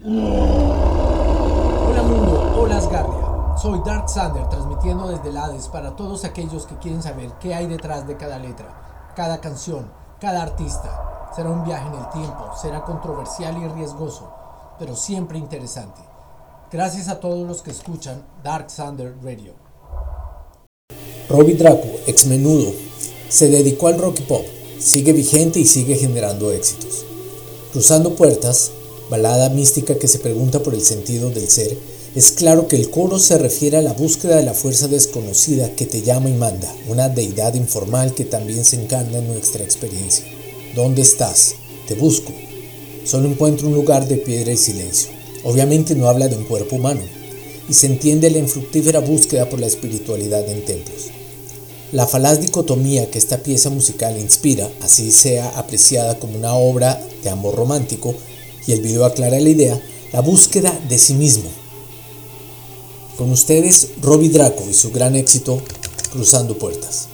Hola mundo, hola Asgardia. Soy Dark Sander transmitiendo desde el Hades para todos aquellos que quieren saber qué hay detrás de cada letra, cada canción, cada artista. Será un viaje en el tiempo, será controversial y riesgoso, pero siempre interesante. Gracias a todos los que escuchan Dark Sander Radio. Robbie Draco, ex menudo, se dedicó al rock y pop, sigue vigente y sigue generando éxitos. Cruzando puertas, balada mística que se pregunta por el sentido del ser, es claro que el coro se refiere a la búsqueda de la fuerza desconocida que te llama y manda, una deidad informal que también se encarna en nuestra experiencia. ¿Dónde estás? Te busco. Solo encuentro un lugar de piedra y silencio. Obviamente no habla de un cuerpo humano, y se entiende la infructífera búsqueda por la espiritualidad en templos. La falaz dicotomía que esta pieza musical inspira, así sea apreciada como una obra de amor romántico, y el video aclara la idea, la búsqueda de sí mismo. Con ustedes, Robbie Draco y su gran éxito, Cruzando Puertas.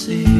see.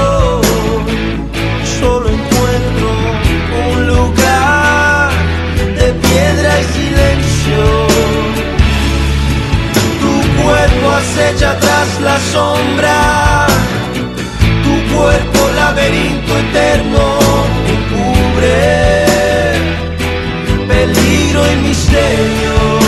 acecha tras la sombra. Tu cuerpo, laberinto eterno, encubre peligro y misterio.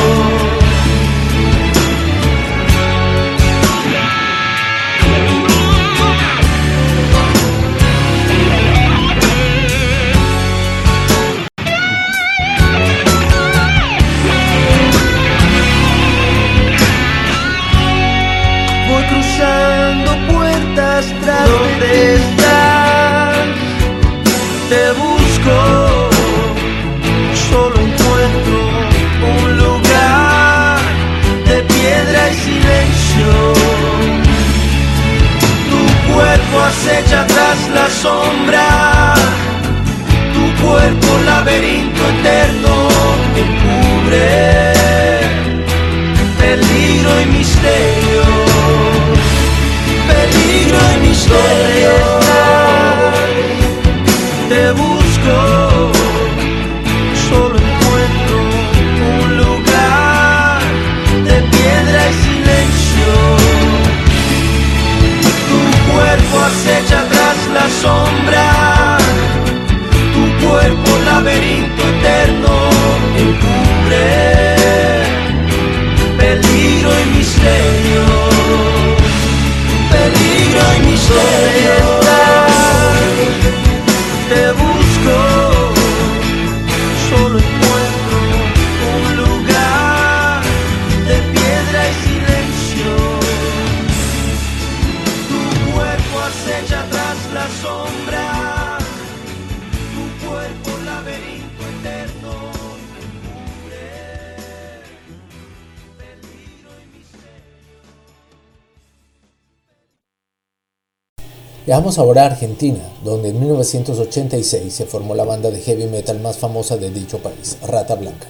Viajamos ahora a Argentina, donde en 1986 se formó la banda de heavy metal más famosa de dicho país, Rata Blanca.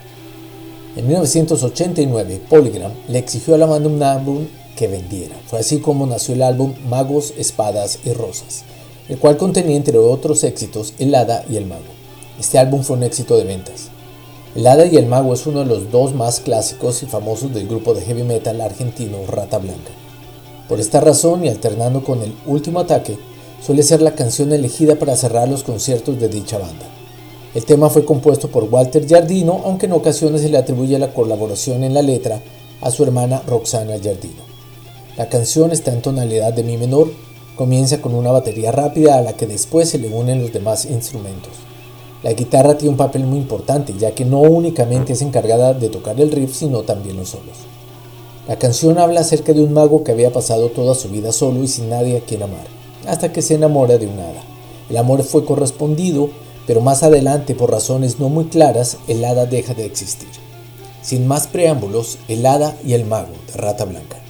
En 1989, Polygram le exigió a la banda un álbum que vendiera. Fue así como nació el álbum Magos, Espadas y Rosas, el cual contenía entre otros éxitos El Hada y El Mago. Este álbum fue un éxito de ventas. El Hada y el Mago es uno de los dos más clásicos y famosos del grupo de heavy metal argentino Rata Blanca. Por esta razón y alternando con el último ataque, suele ser la canción elegida para cerrar los conciertos de dicha banda. El tema fue compuesto por Walter Giardino, aunque en ocasiones se le atribuye la colaboración en la letra a su hermana Roxana Giardino. La canción está en tonalidad de mi menor, comienza con una batería rápida a la que después se le unen los demás instrumentos. La guitarra tiene un papel muy importante, ya que no únicamente es encargada de tocar el riff, sino también los solos. La canción habla acerca de un mago que había pasado toda su vida solo y sin nadie a quien amar, hasta que se enamora de un hada. El amor fue correspondido, pero más adelante, por razones no muy claras, el hada deja de existir. Sin más preámbulos, el hada y el mago de Rata Blanca.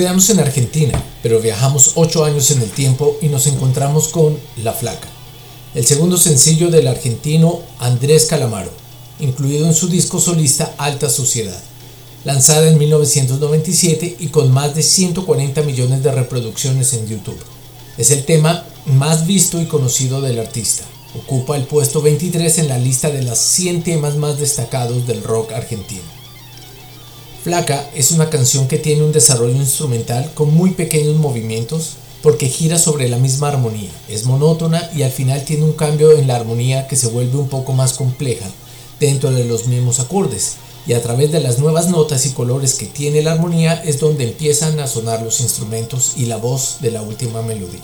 Quedamos en Argentina, pero viajamos 8 años en el tiempo y nos encontramos con La Flaca, el segundo sencillo del argentino Andrés Calamaro, incluido en su disco solista Alta Sociedad, lanzada en 1997 y con más de 140 millones de reproducciones en YouTube. Es el tema más visto y conocido del artista. Ocupa el puesto 23 en la lista de las 100 temas más destacados del rock argentino. Flaca es una canción que tiene un desarrollo instrumental con muy pequeños movimientos porque gira sobre la misma armonía, es monótona y al final tiene un cambio en la armonía que se vuelve un poco más compleja dentro de los mismos acordes y a través de las nuevas notas y colores que tiene la armonía es donde empiezan a sonar los instrumentos y la voz de la última melodía.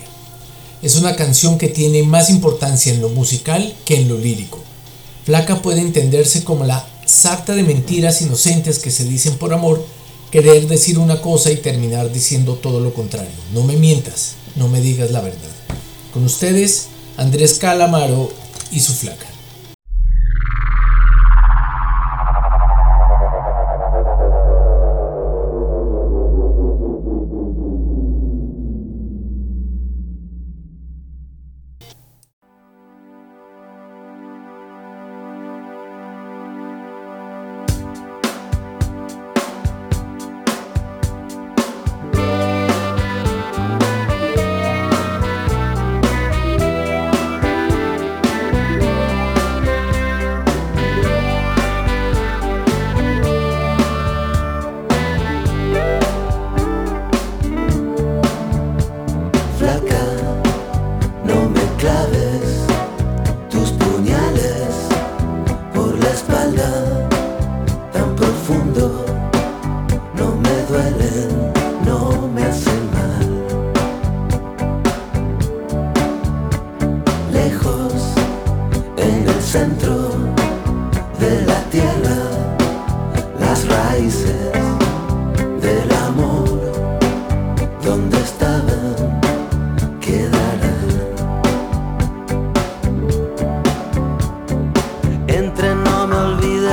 Es una canción que tiene más importancia en lo musical que en lo lírico. Flaca puede entenderse como la sarta de mentiras inocentes que se dicen por amor, querer decir una cosa y terminar diciendo todo lo contrario. No me mientas, no me digas la verdad. Con ustedes, Andrés Calamaro y su flaca.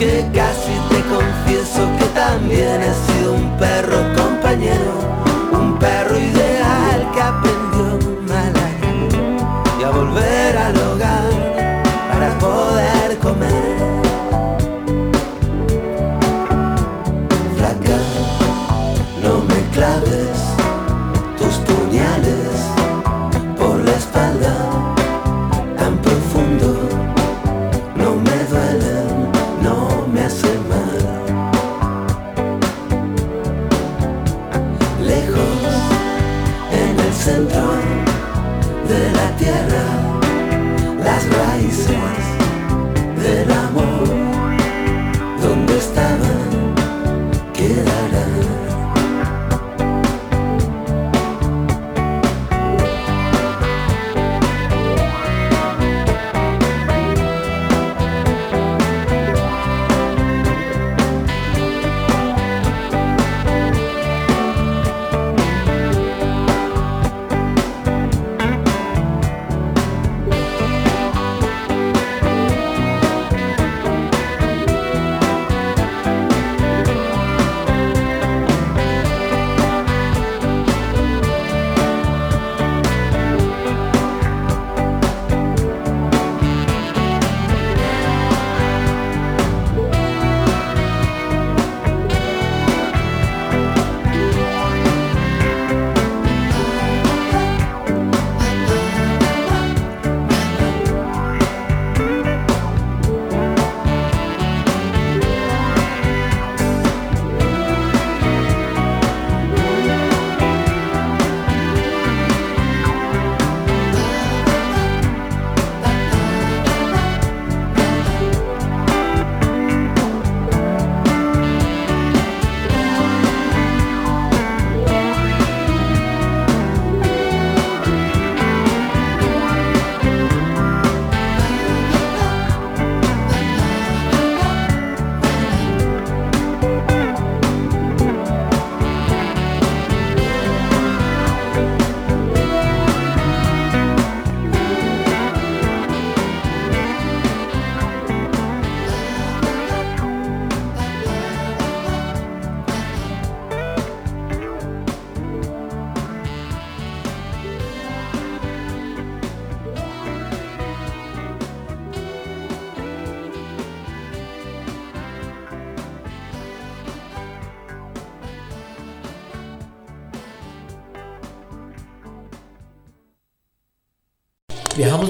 que casi te confieso que también he sido un perro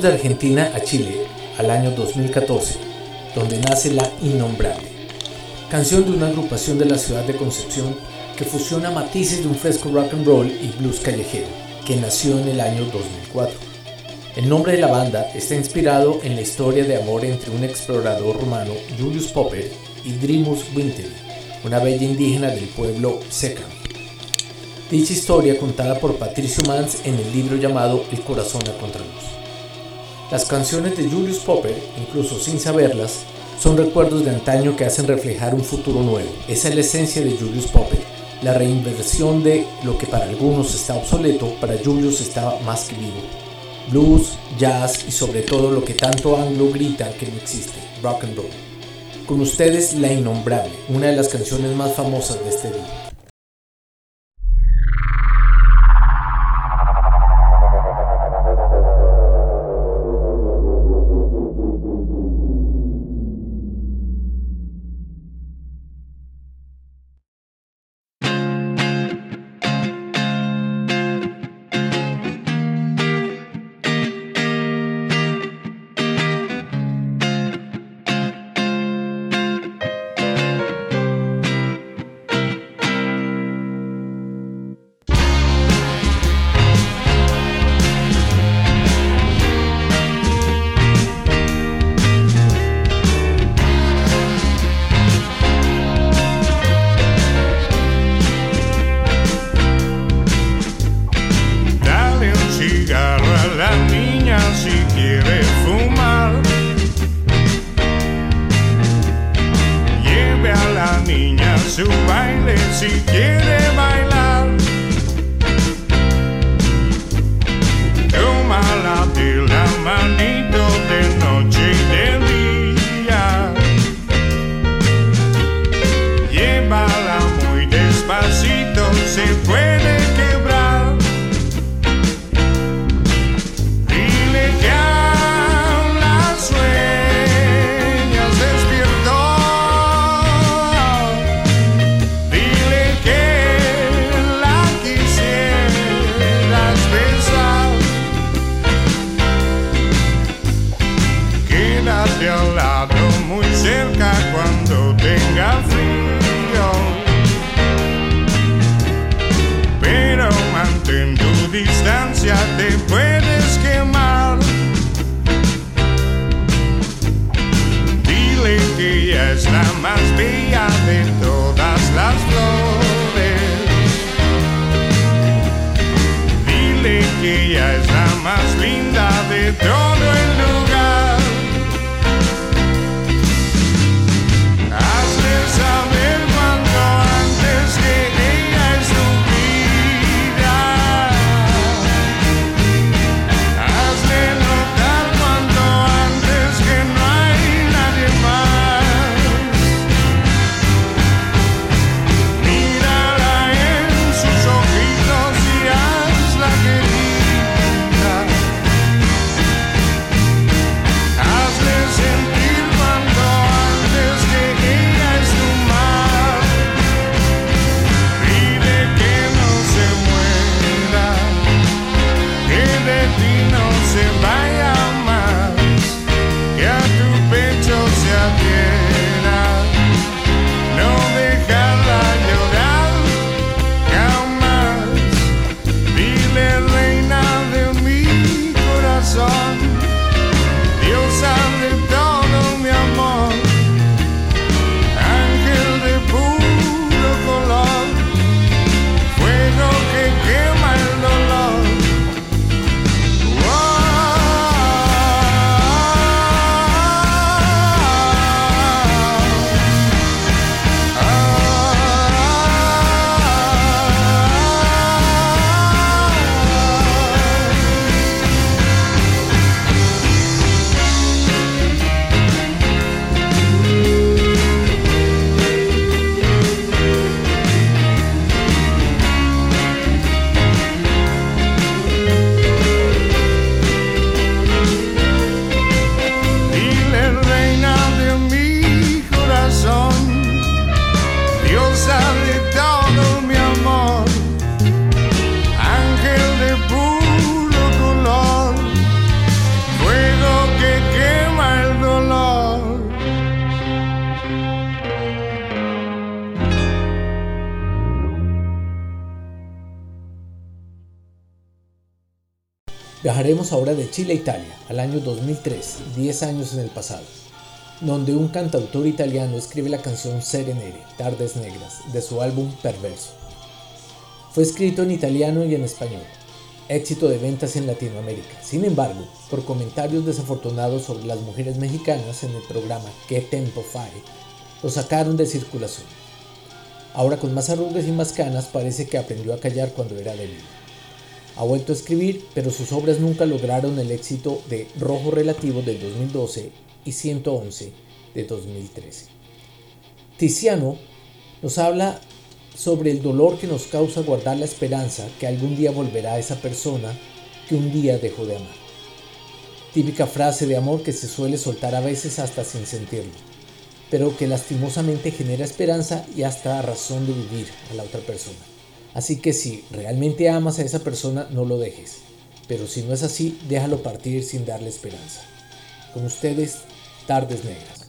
De Argentina a Chile al año 2014, donde nace La Innombrable, canción de una agrupación de la ciudad de Concepción que fusiona matices de un fresco rock and roll y blues callejero, que nació en el año 2004. El nombre de la banda está inspirado en la historia de amor entre un explorador romano, Julius Popper, y Drimus Winter, una bella indígena del pueblo Seca. Dicha historia contada por Patricio Mans en el libro llamado El corazón a contraluz. Las canciones de Julius Popper, incluso sin saberlas, son recuerdos de antaño que hacen reflejar un futuro nuevo. Esa es la esencia de Julius Popper, la reinversión de lo que para algunos está obsoleto, para Julius está más que vivo. Blues, jazz y sobre todo lo que tanto anglo grita que no existe, rock and roll. Con ustedes La Innombrable, una de las canciones más famosas de este día. más linda de Trono. Viajaremos ahora de Chile a Italia, al año 2003, 10 años en el pasado, donde un cantautor italiano escribe la canción Serenere, Tardes Negras, de su álbum Perverso. Fue escrito en italiano y en español, éxito de ventas en Latinoamérica. Sin embargo, por comentarios desafortunados sobre las mujeres mexicanas en el programa ¿Qué Tempo Fare? lo sacaron de circulación. Ahora con más arrugas y más canas parece que aprendió a callar cuando era débil. Ha vuelto a escribir, pero sus obras nunca lograron el éxito de Rojo Relativo del 2012 y 111 de 2013. Tiziano nos habla sobre el dolor que nos causa guardar la esperanza que algún día volverá a esa persona que un día dejó de amar. Típica frase de amor que se suele soltar a veces hasta sin sentirlo, pero que lastimosamente genera esperanza y hasta razón de vivir a la otra persona. Así que si realmente amas a esa persona, no lo dejes. Pero si no es así, déjalo partir sin darle esperanza. Con ustedes, Tardes Negras.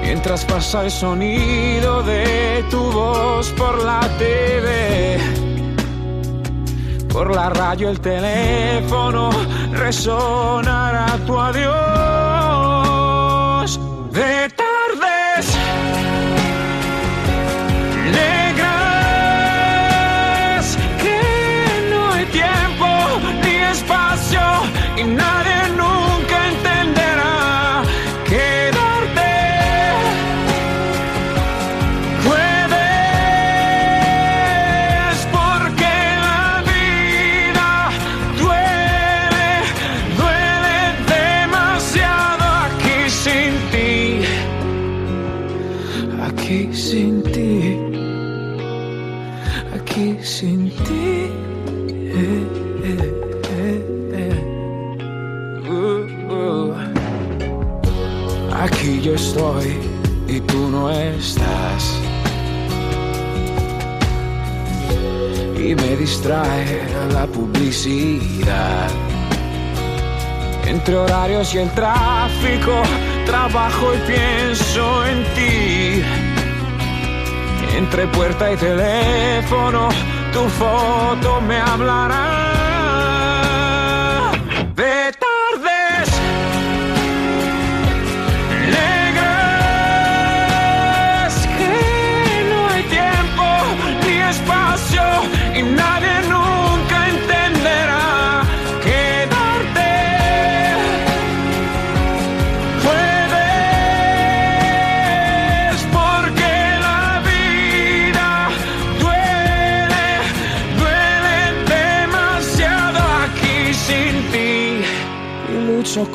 Mientras pasa el sonido de tu voz por la TV, por la radio el teléfono resonará tu adiós. De y nadie Y me distrae la publicidad. Entre horarios y el tráfico, trabajo y pienso en ti. Entre puerta y teléfono, tu foto me hablará.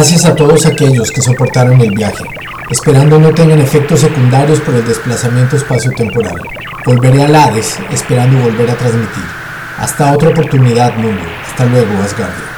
Gracias a todos aquellos que soportaron el viaje, esperando no tengan efectos secundarios por el desplazamiento espacio-temporal. Volveré al Hades, esperando volver a transmitir. Hasta otra oportunidad, mundo. Hasta luego, Asgardia.